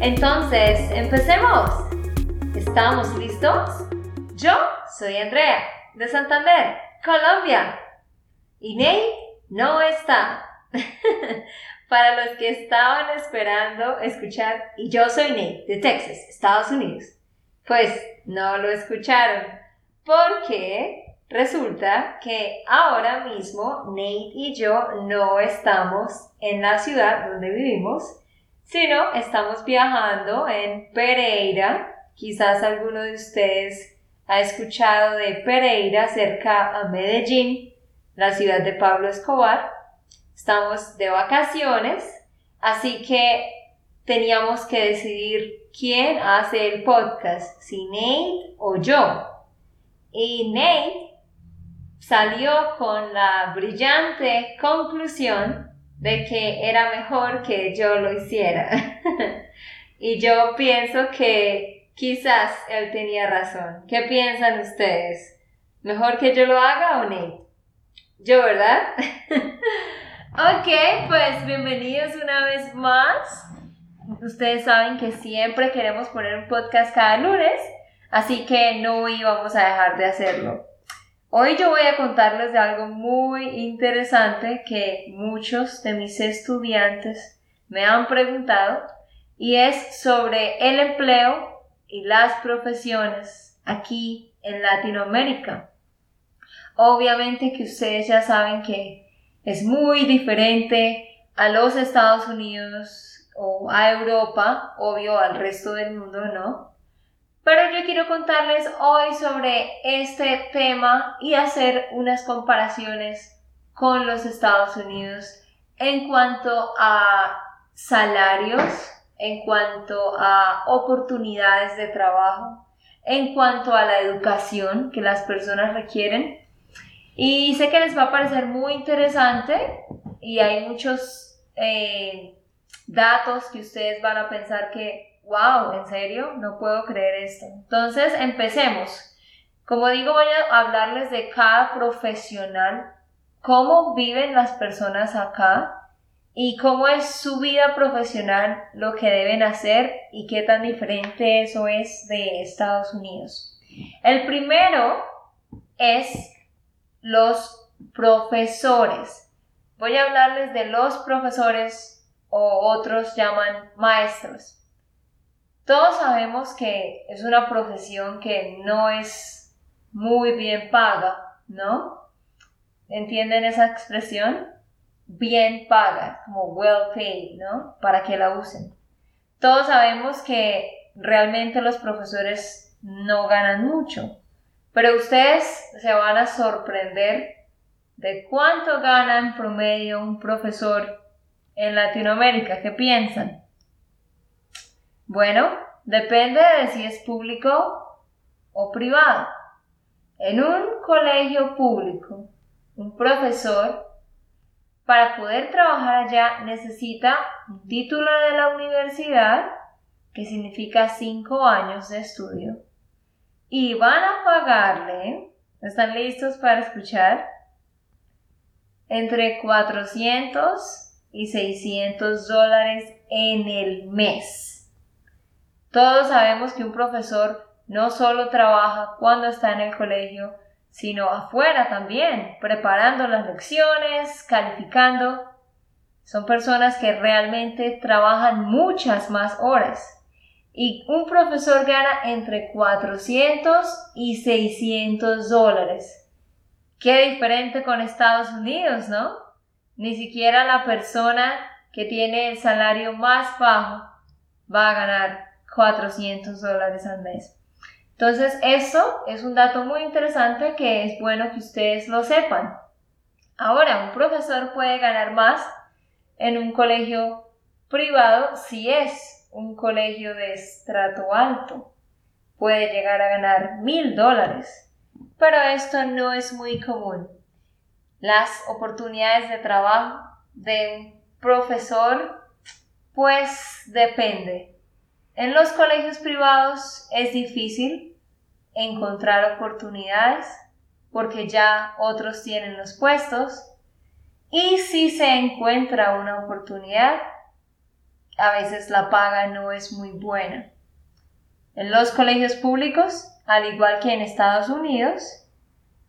Entonces, empecemos. ¿Estamos listos? Yo soy Andrea, de Santander, Colombia. Y Ney no está. Para los que estaban esperando escuchar, y yo soy Ney, de Texas, Estados Unidos. Pues no lo escucharon, porque Resulta que ahora mismo Nate y yo no estamos en la ciudad donde vivimos, sino estamos viajando en Pereira. Quizás alguno de ustedes ha escuchado de Pereira cerca a Medellín, la ciudad de Pablo Escobar. Estamos de vacaciones, así que teníamos que decidir quién hace el podcast, si Nate o yo. Y Nate salió con la brillante conclusión de que era mejor que yo lo hiciera. y yo pienso que quizás él tenía razón. ¿Qué piensan ustedes? ¿Mejor que yo lo haga o no? Yo, ¿verdad? ok, pues bienvenidos una vez más. Ustedes saben que siempre queremos poner un podcast cada lunes, así que no íbamos a dejar de hacerlo. Hoy yo voy a contarles de algo muy interesante que muchos de mis estudiantes me han preguntado y es sobre el empleo y las profesiones aquí en Latinoamérica. Obviamente que ustedes ya saben que es muy diferente a los Estados Unidos o a Europa, obvio al resto del mundo, ¿no? Pero yo quiero contarles hoy sobre este tema y hacer unas comparaciones con los Estados Unidos en cuanto a salarios, en cuanto a oportunidades de trabajo, en cuanto a la educación que las personas requieren. Y sé que les va a parecer muy interesante y hay muchos eh, datos que ustedes van a pensar que wow, ¿en serio? No puedo creer esto. Entonces, empecemos. Como digo, voy a hablarles de cada profesional, cómo viven las personas acá y cómo es su vida profesional, lo que deben hacer y qué tan diferente eso es de Estados Unidos. El primero es los profesores. Voy a hablarles de los profesores o otros llaman maestros. Todos sabemos que es una profesión que no es muy bien paga, ¿no? ¿Entienden esa expresión? Bien paga, como well paid, ¿no? Para que la usen. Todos sabemos que realmente los profesores no ganan mucho, pero ustedes se van a sorprender de cuánto gana en promedio un profesor en Latinoamérica. ¿Qué piensan? Bueno, depende de si es público o privado. En un colegio público, un profesor, para poder trabajar allá, necesita un título de la universidad, que significa cinco años de estudio, y van a pagarle, ¿están listos para escuchar? Entre 400 y 600 dólares en el mes. Todos sabemos que un profesor no solo trabaja cuando está en el colegio, sino afuera también, preparando las lecciones, calificando. Son personas que realmente trabajan muchas más horas. Y un profesor gana entre 400 y 600 dólares. Qué diferente con Estados Unidos, ¿no? Ni siquiera la persona que tiene el salario más bajo va a ganar 400 dólares al mes. Entonces, esto es un dato muy interesante que es bueno que ustedes lo sepan. Ahora, un profesor puede ganar más en un colegio privado si es un colegio de estrato alto puede llegar a ganar mil dólares, pero esto no es muy común. Las oportunidades de trabajo de un profesor, pues depende. En los colegios privados es difícil encontrar oportunidades porque ya otros tienen los puestos y si se encuentra una oportunidad, a veces la paga no es muy buena. En los colegios públicos, al igual que en Estados Unidos,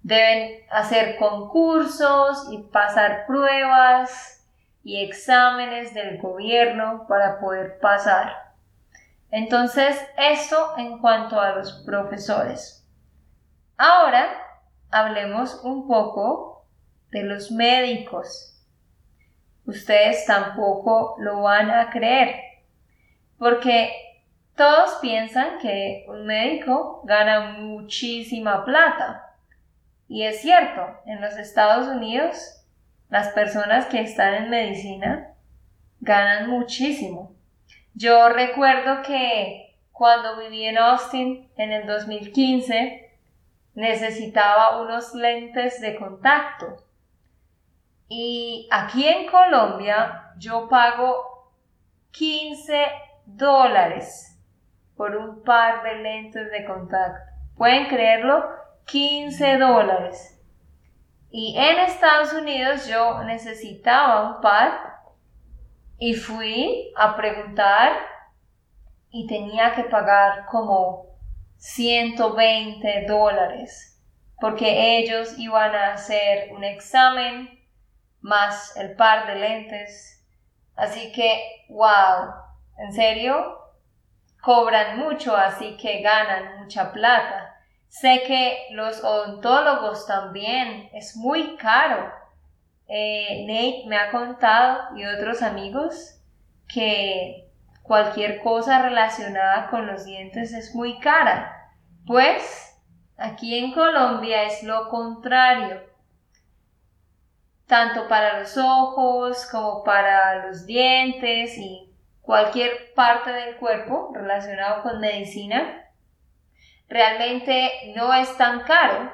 deben hacer concursos y pasar pruebas y exámenes del gobierno para poder pasar. Entonces, esto en cuanto a los profesores. Ahora, hablemos un poco de los médicos ustedes tampoco lo van a creer. Porque todos piensan que un médico gana muchísima plata. Y es cierto, en los Estados Unidos las personas que están en medicina ganan muchísimo. Yo recuerdo que cuando viví en Austin en el 2015 necesitaba unos lentes de contacto y aquí en Colombia yo pago 15 dólares por un par de lentes de contacto. ¿Pueden creerlo? 15 dólares. Y en Estados Unidos yo necesitaba un par y fui a preguntar y tenía que pagar como 120 dólares porque ellos iban a hacer un examen más el par de lentes. Así que, wow, en serio, cobran mucho, así que ganan mucha plata. Sé que los odontólogos también es muy caro. Eh, Nate me ha contado y otros amigos que cualquier cosa relacionada con los dientes es muy cara. Pues aquí en Colombia es lo contrario tanto para los ojos como para los dientes y cualquier parte del cuerpo relacionado con medicina, realmente no es tan caro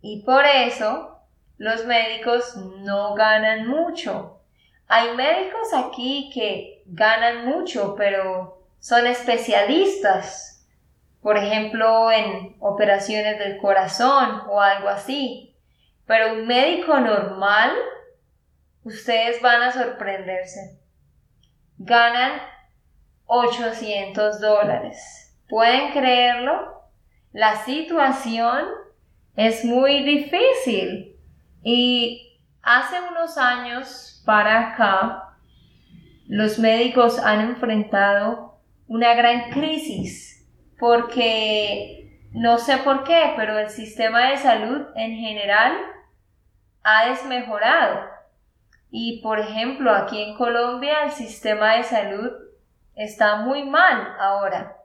y por eso los médicos no ganan mucho. Hay médicos aquí que ganan mucho, pero son especialistas, por ejemplo, en operaciones del corazón o algo así. Pero un médico normal, ustedes van a sorprenderse. Ganan 800 dólares. ¿Pueden creerlo? La situación es muy difícil. Y hace unos años para acá, los médicos han enfrentado una gran crisis porque no sé por qué, pero el sistema de salud en general ha desmejorado. Y por ejemplo, aquí en Colombia el sistema de salud está muy mal ahora.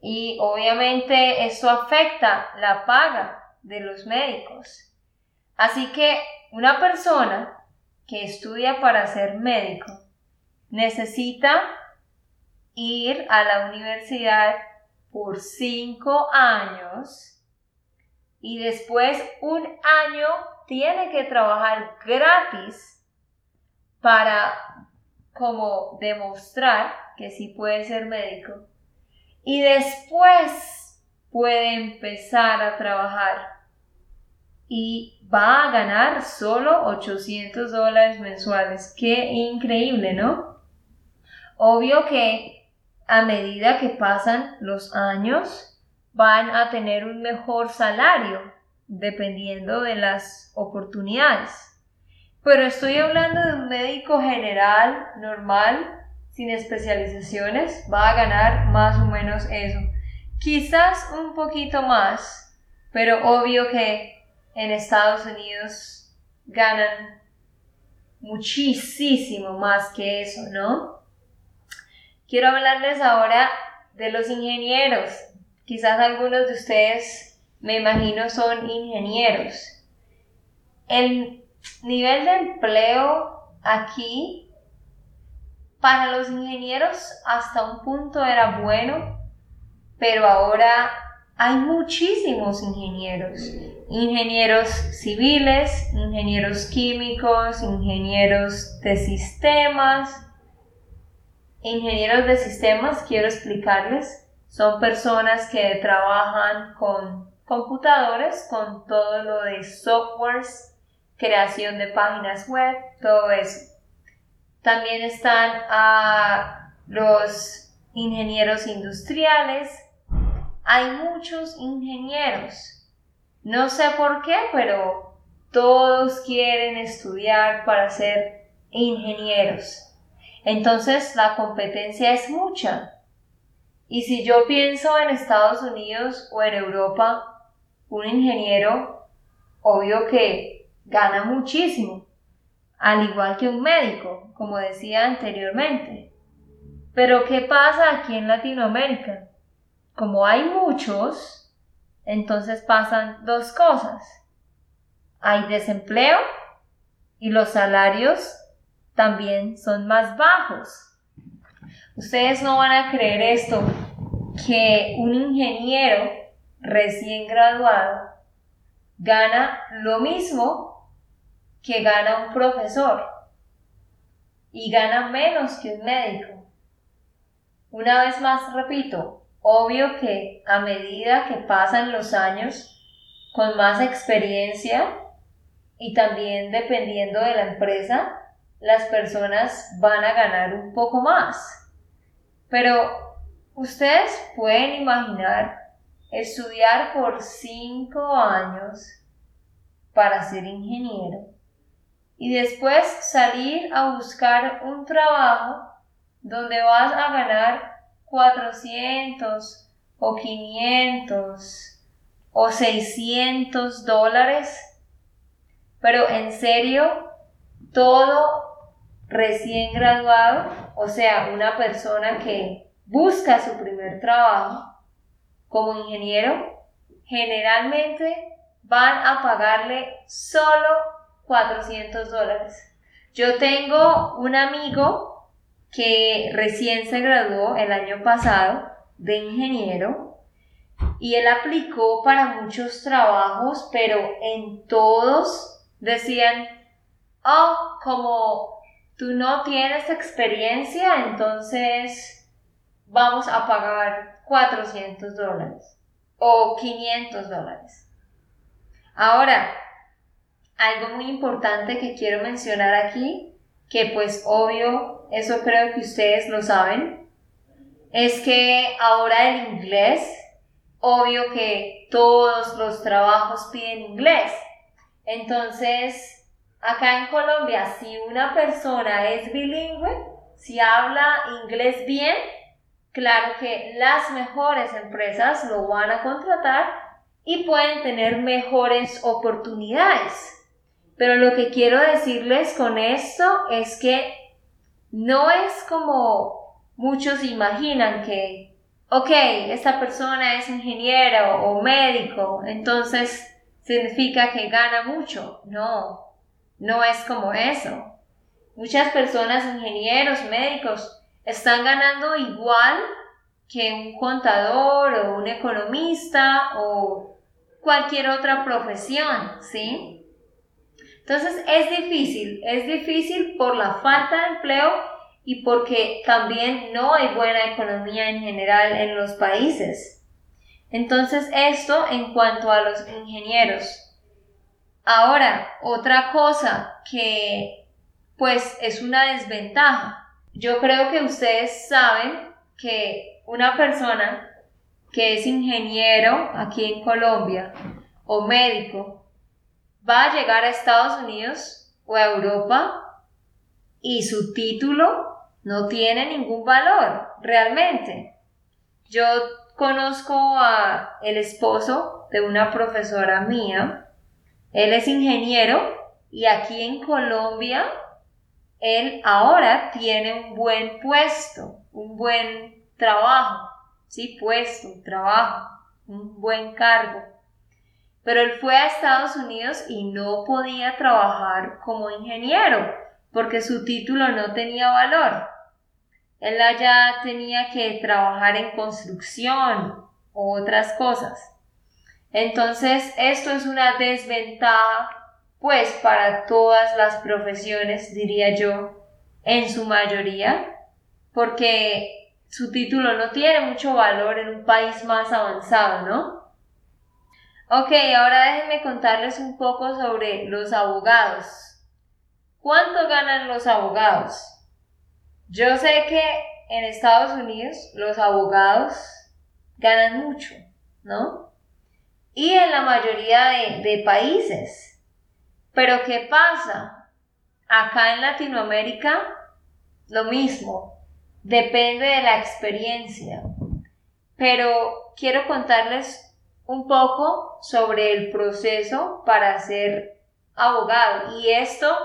Y obviamente eso afecta la paga de los médicos. Así que una persona que estudia para ser médico necesita ir a la universidad por cinco años y después un año tiene que trabajar gratis para como demostrar que sí puede ser médico. Y después puede empezar a trabajar y va a ganar solo 800 dólares mensuales. Qué increíble, ¿no? Obvio que a medida que pasan los años, van a tener un mejor salario dependiendo de las oportunidades. Pero estoy hablando de un médico general, normal, sin especializaciones, va a ganar más o menos eso. Quizás un poquito más, pero obvio que en Estados Unidos ganan muchísimo más que eso, ¿no? Quiero hablarles ahora de los ingenieros, Quizás algunos de ustedes, me imagino, son ingenieros. El nivel de empleo aquí para los ingenieros hasta un punto era bueno, pero ahora hay muchísimos ingenieros. Ingenieros civiles, ingenieros químicos, ingenieros de sistemas. Ingenieros de sistemas, quiero explicarles, son personas que trabajan con computadores, con todo lo de softwares, creación de páginas web, todo eso. También están a los ingenieros industriales. Hay muchos ingenieros. No sé por qué, pero todos quieren estudiar para ser ingenieros. Entonces la competencia es mucha. Y si yo pienso en Estados Unidos o en Europa, un ingeniero, obvio que gana muchísimo al igual que un médico, como decía anteriormente. Pero ¿qué pasa aquí en Latinoamérica? Como hay muchos, entonces pasan dos cosas. Hay desempleo y los salarios también son más bajos. Ustedes no van a creer esto, que un ingeniero recién graduado gana lo mismo que gana un profesor y gana menos que un médico. Una vez más repito, obvio que a medida que pasan los años, con más experiencia y también dependiendo de la empresa, las personas van a ganar un poco más. Pero ustedes pueden imaginar estudiar por cinco años para ser ingeniero y después salir a buscar un trabajo donde vas a ganar 400 o 500 o 600 dólares. Pero en serio, todo recién graduado, o sea, una persona que busca su primer trabajo como ingeniero, generalmente van a pagarle solo 400 dólares. Yo tengo un amigo que recién se graduó el año pasado de ingeniero y él aplicó para muchos trabajos, pero en todos decían, oh, como tú no tienes experiencia, entonces vamos a pagar 400 dólares o 500 dólares. Ahora, algo muy importante que quiero mencionar aquí, que pues obvio, eso creo que ustedes lo saben, es que ahora el inglés, obvio que todos los trabajos piden inglés. Entonces, acá en Colombia, si una persona es bilingüe, si habla inglés bien, claro que las mejores empresas lo van a contratar y pueden tener mejores oportunidades. Pero lo que quiero decirles con esto es que no es como muchos imaginan que, ok, esta persona es ingeniero o médico, entonces significa que gana mucho. No, no es como eso. Muchas personas, ingenieros, médicos, están ganando igual que un contador o un economista o cualquier otra profesión, ¿sí? Entonces es difícil, es difícil por la falta de empleo y porque también no hay buena economía en general en los países. Entonces esto en cuanto a los ingenieros. Ahora, otra cosa que pues es una desventaja. Yo creo que ustedes saben que una persona que es ingeniero aquí en Colombia o médico va a llegar a Estados Unidos o a Europa y su título no tiene ningún valor realmente. Yo conozco a el esposo de una profesora mía. Él es ingeniero y aquí en Colombia él ahora tiene un buen puesto, un buen trabajo, sí, puesto, trabajo, un buen cargo. Pero él fue a Estados Unidos y no podía trabajar como ingeniero porque su título no tenía valor. él allá tenía que trabajar en construcción o otras cosas. Entonces, esto es una desventaja, pues, para todas las profesiones, diría yo, en su mayoría, porque su título no tiene mucho valor en un país más avanzado, ¿no? Ok, ahora déjenme contarles un poco sobre los abogados. ¿Cuánto ganan los abogados? Yo sé que en Estados Unidos los abogados ganan mucho, ¿no? Y en la mayoría de, de países. Pero ¿qué pasa? Acá en Latinoamérica, lo mismo. Depende de la experiencia. Pero quiero contarles un poco sobre el proceso para ser abogado. Y esto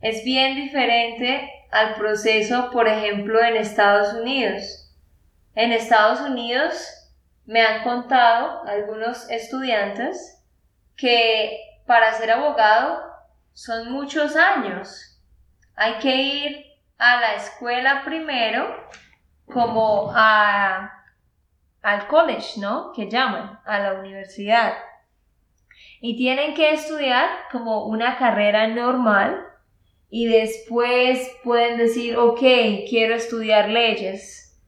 es bien diferente al proceso, por ejemplo, en Estados Unidos. En Estados Unidos me han contado algunos estudiantes que para ser abogado son muchos años. Hay que ir a la escuela primero, como a al college, ¿no? Que llaman, a la universidad. Y tienen que estudiar como una carrera normal y después pueden decir, ok, quiero estudiar leyes.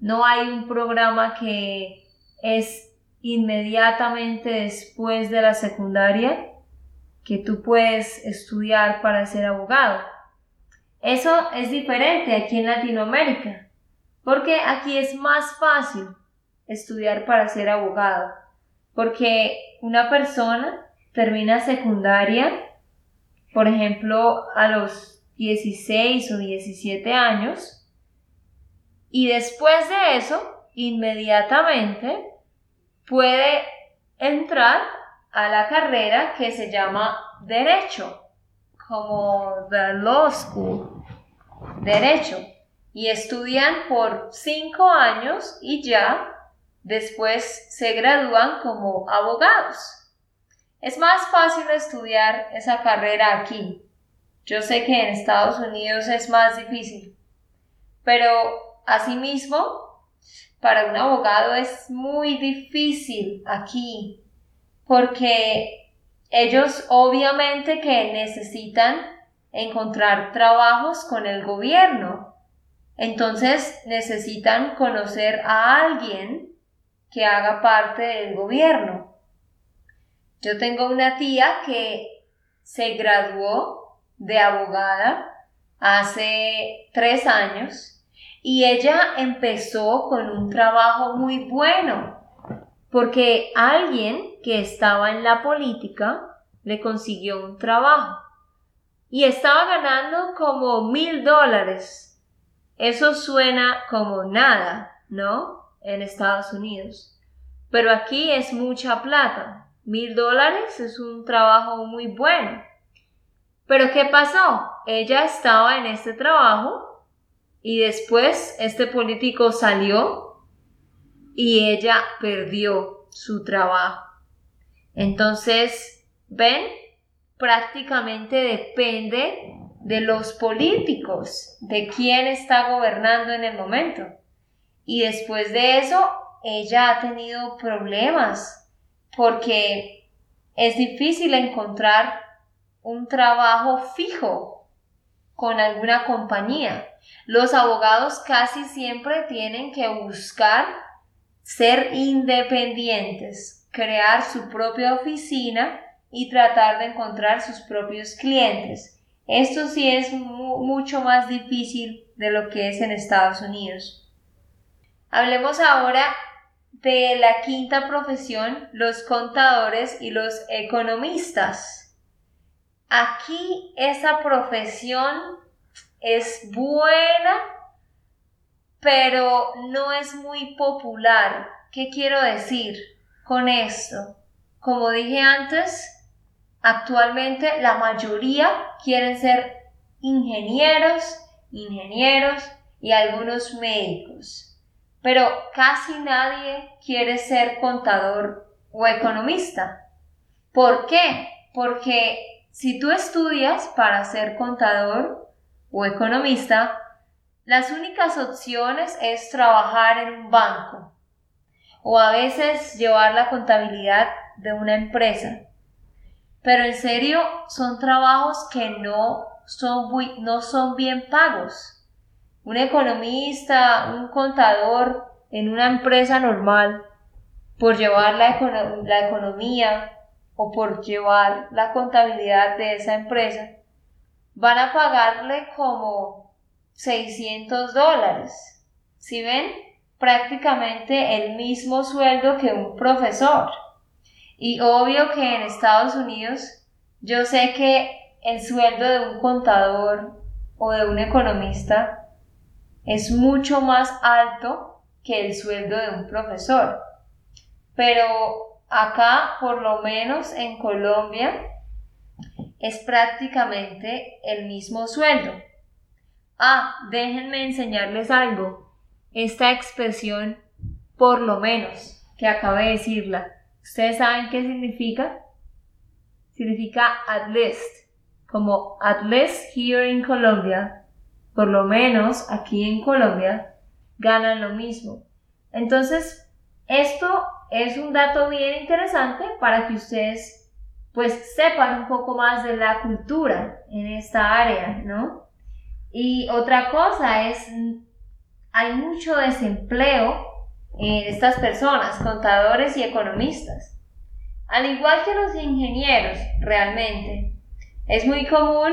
No hay un programa que es inmediatamente después de la secundaria que tú puedes estudiar para ser abogado. Eso es diferente aquí en Latinoamérica, porque aquí es más fácil estudiar para ser abogado, porque una persona termina secundaria, por ejemplo, a los 16 o 17 años, y después de eso, inmediatamente puede entrar a la carrera que se llama Derecho, como the Law School, Derecho, y estudian por cinco años y ya Después se gradúan como abogados. Es más fácil estudiar esa carrera aquí. Yo sé que en Estados Unidos es más difícil. Pero asimismo, para un abogado es muy difícil aquí porque ellos obviamente que necesitan encontrar trabajos con el gobierno. Entonces necesitan conocer a alguien que haga parte del gobierno. Yo tengo una tía que se graduó de abogada hace tres años y ella empezó con un trabajo muy bueno porque alguien que estaba en la política le consiguió un trabajo y estaba ganando como mil dólares. Eso suena como nada, ¿no? En Estados Unidos. Pero aquí es mucha plata. Mil dólares es un trabajo muy bueno. Pero ¿qué pasó? Ella estaba en este trabajo y después este político salió y ella perdió su trabajo. Entonces, ven, prácticamente depende de los políticos, de quién está gobernando en el momento. Y después de eso, ella ha tenido problemas porque es difícil encontrar un trabajo fijo con alguna compañía. Los abogados casi siempre tienen que buscar ser independientes, crear su propia oficina y tratar de encontrar sus propios clientes. Esto sí es mucho más difícil de lo que es en Estados Unidos. Hablemos ahora de la quinta profesión, los contadores y los economistas. Aquí esa profesión es buena, pero no es muy popular. ¿Qué quiero decir con esto? Como dije antes, actualmente la mayoría quieren ser ingenieros, ingenieros y algunos médicos pero casi nadie quiere ser contador o economista. ¿Por qué? Porque si tú estudias para ser contador o economista, las únicas opciones es trabajar en un banco o a veces llevar la contabilidad de una empresa. Pero en serio, son trabajos que no son, no son bien pagos. Un economista, un contador en una empresa normal, por llevar la, la economía o por llevar la contabilidad de esa empresa, van a pagarle como 600 dólares. Si ven, prácticamente el mismo sueldo que un profesor. Y obvio que en Estados Unidos yo sé que el sueldo de un contador o de un economista es mucho más alto que el sueldo de un profesor. Pero acá, por lo menos en Colombia, es prácticamente el mismo sueldo. Ah, déjenme enseñarles algo. Esta expresión, por lo menos, que acabo de decirla, ¿ustedes saben qué significa? Significa at least, como at least here in Colombia, por lo menos aquí en Colombia, ganan lo mismo. Entonces, esto es un dato bien interesante para que ustedes pues sepan un poco más de la cultura en esta área, ¿no? Y otra cosa es, hay mucho desempleo en estas personas, contadores y economistas. Al igual que los ingenieros, realmente. Es muy común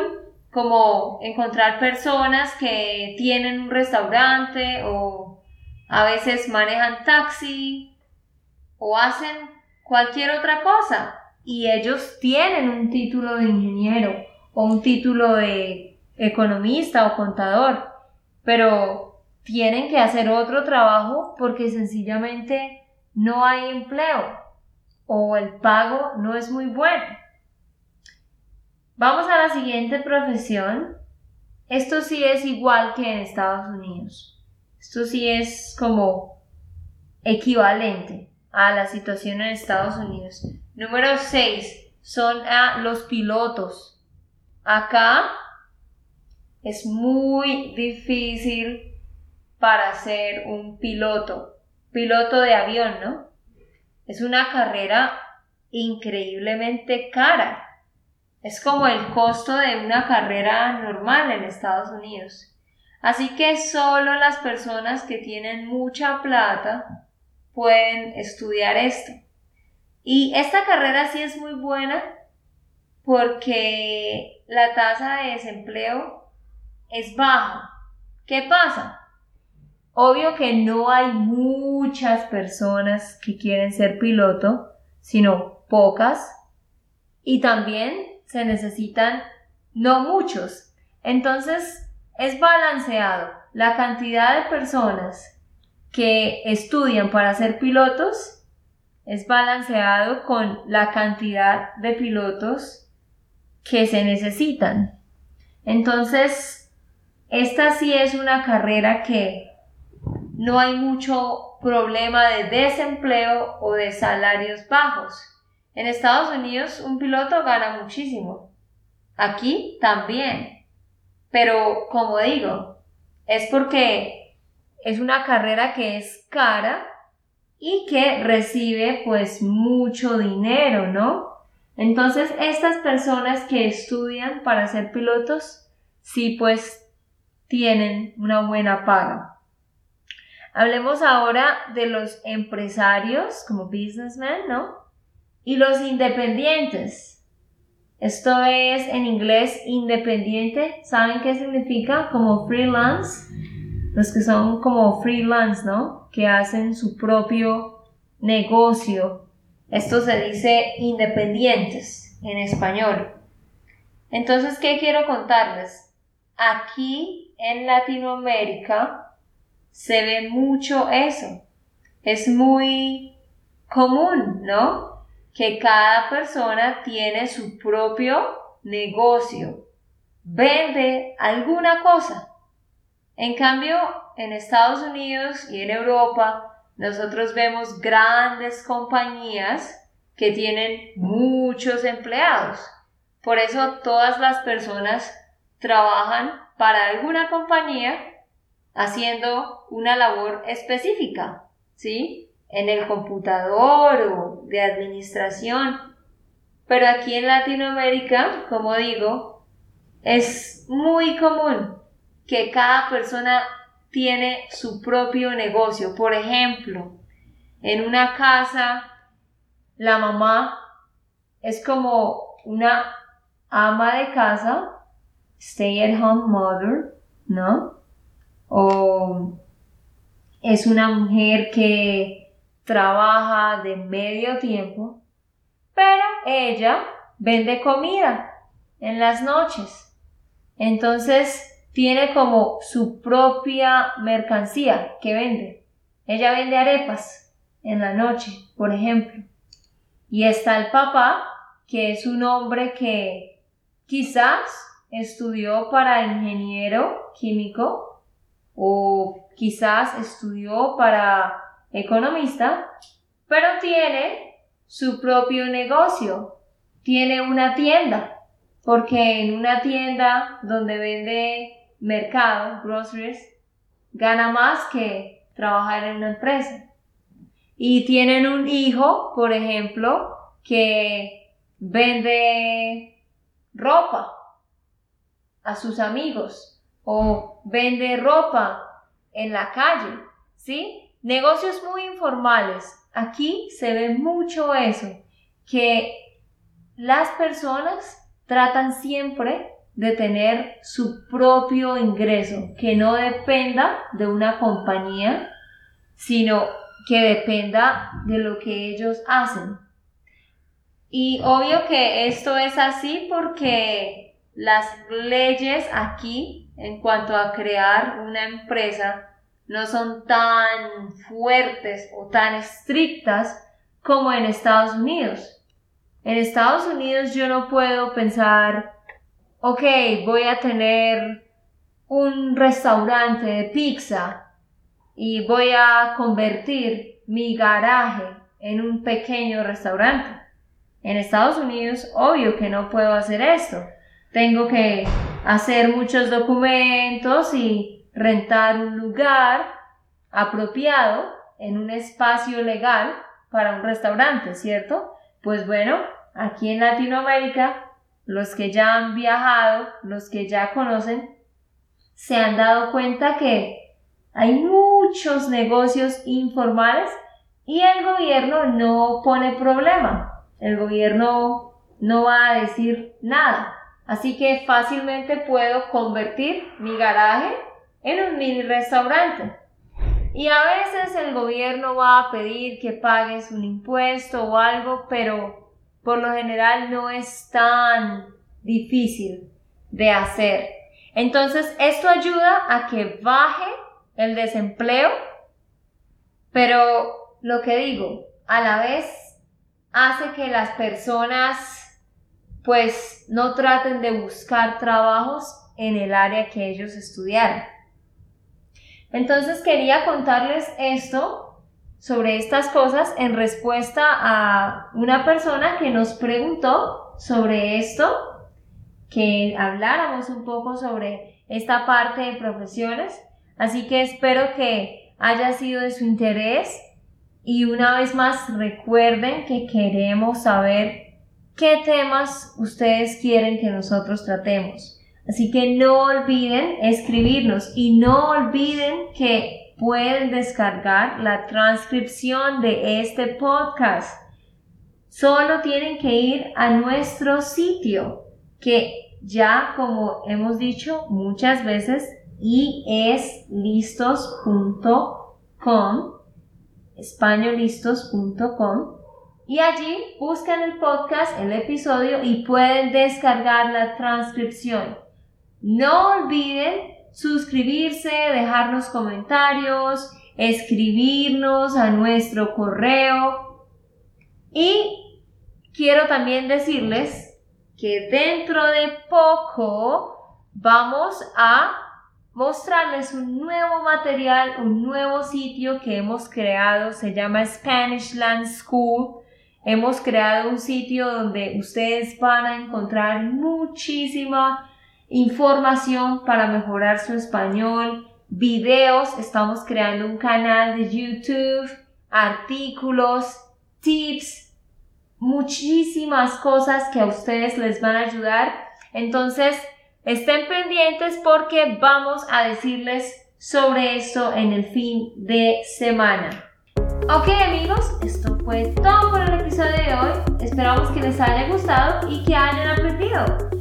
como encontrar personas que tienen un restaurante o a veces manejan taxi o hacen cualquier otra cosa y ellos tienen un título de ingeniero o un título de economista o contador, pero tienen que hacer otro trabajo porque sencillamente no hay empleo o el pago no es muy bueno. Vamos a la siguiente profesión. Esto sí es igual que en Estados Unidos. Esto sí es como equivalente a la situación en Estados Unidos. Número 6 son a los pilotos. Acá es muy difícil para ser un piloto, piloto de avión, ¿no? Es una carrera increíblemente cara. Es como el costo de una carrera normal en Estados Unidos. Así que solo las personas que tienen mucha plata pueden estudiar esto. Y esta carrera sí es muy buena porque la tasa de desempleo es baja. ¿Qué pasa? Obvio que no hay muchas personas que quieren ser piloto, sino pocas. Y también se necesitan no muchos. Entonces es balanceado la cantidad de personas que estudian para ser pilotos es balanceado con la cantidad de pilotos que se necesitan. Entonces, esta sí es una carrera que no hay mucho problema de desempleo o de salarios bajos. En Estados Unidos un piloto gana muchísimo. Aquí también. Pero como digo, es porque es una carrera que es cara y que recibe pues mucho dinero, ¿no? Entonces estas personas que estudian para ser pilotos sí pues tienen una buena paga. Hablemos ahora de los empresarios como businessmen, ¿no? Y los independientes. Esto es en inglés independiente. ¿Saben qué significa? Como freelance los que son como freelance, ¿no? Que hacen su propio negocio. Esto se dice independientes en español. Entonces, ¿qué quiero contarles? Aquí en Latinoamérica se ve mucho eso. Es muy común, ¿no? Que cada persona tiene su propio negocio. Vende alguna cosa en cambio, en Estados Unidos y en Europa, nosotros vemos grandes compañías que tienen muchos empleados. Por eso todas las personas trabajan para alguna compañía haciendo una labor específica, ¿sí? En el computador o de administración. Pero aquí en Latinoamérica, como digo, es muy común que cada persona tiene su propio negocio. Por ejemplo, en una casa, la mamá es como una ama de casa, stay at home mother, ¿no? O es una mujer que trabaja de medio tiempo, pero ella vende comida en las noches. Entonces tiene como su propia mercancía que vende. Ella vende arepas en la noche, por ejemplo. Y está el papá, que es un hombre que quizás estudió para ingeniero químico o quizás estudió para economista, pero tiene su propio negocio, tiene una tienda, porque en una tienda donde vende mercado, groceries, gana más que trabajar en una empresa. Y tienen un hijo, por ejemplo, que vende ropa a sus amigos o vende ropa en la calle, ¿sí? Negocios muy informales. Aquí se ve mucho eso, que las personas tratan siempre de tener su propio ingreso, que no dependa de una compañía, sino que dependa de lo que ellos hacen. Y obvio que esto es así porque las leyes aquí en cuanto a crear una empresa no son tan fuertes o tan estrictas como en Estados Unidos. En Estados Unidos yo no puedo pensar ok, voy a tener un restaurante de pizza y voy a convertir mi garaje en un pequeño restaurante. En Estados Unidos, obvio que no puedo hacer esto. Tengo que hacer muchos documentos y rentar un lugar apropiado en un espacio legal para un restaurante, ¿cierto? Pues bueno, aquí en Latinoamérica los que ya han viajado, los que ya conocen, se han dado cuenta que hay muchos negocios informales y el gobierno no pone problema. El gobierno no va a decir nada. Así que fácilmente puedo convertir mi garaje en un mini restaurante. Y a veces el gobierno va a pedir que pagues un impuesto o algo, pero por lo general no es tan difícil de hacer. Entonces, esto ayuda a que baje el desempleo, pero lo que digo, a la vez hace que las personas pues no traten de buscar trabajos en el área que ellos estudiaron. Entonces quería contarles esto sobre estas cosas en respuesta a una persona que nos preguntó sobre esto, que habláramos un poco sobre esta parte de profesiones. Así que espero que haya sido de su interés y una vez más recuerden que queremos saber qué temas ustedes quieren que nosotros tratemos. Así que no olviden escribirnos y no olviden que pueden descargar la transcripción de este podcast. Solo tienen que ir a nuestro sitio, que ya como hemos dicho muchas veces, ieslistos.com, españolistos.com, y allí buscan el podcast, el episodio y pueden descargar la transcripción. No olviden suscribirse, dejarnos comentarios, escribirnos a nuestro correo. Y quiero también decirles que dentro de poco vamos a mostrarles un nuevo material, un nuevo sitio que hemos creado, se llama Spanish Land School. Hemos creado un sitio donde ustedes van a encontrar muchísima información para mejorar su español, videos, estamos creando un canal de YouTube, artículos, tips, muchísimas cosas que a ustedes les van a ayudar. Entonces, estén pendientes porque vamos a decirles sobre esto en el fin de semana. Ok amigos, esto fue todo por el episodio de hoy. Esperamos que les haya gustado y que hayan aprendido.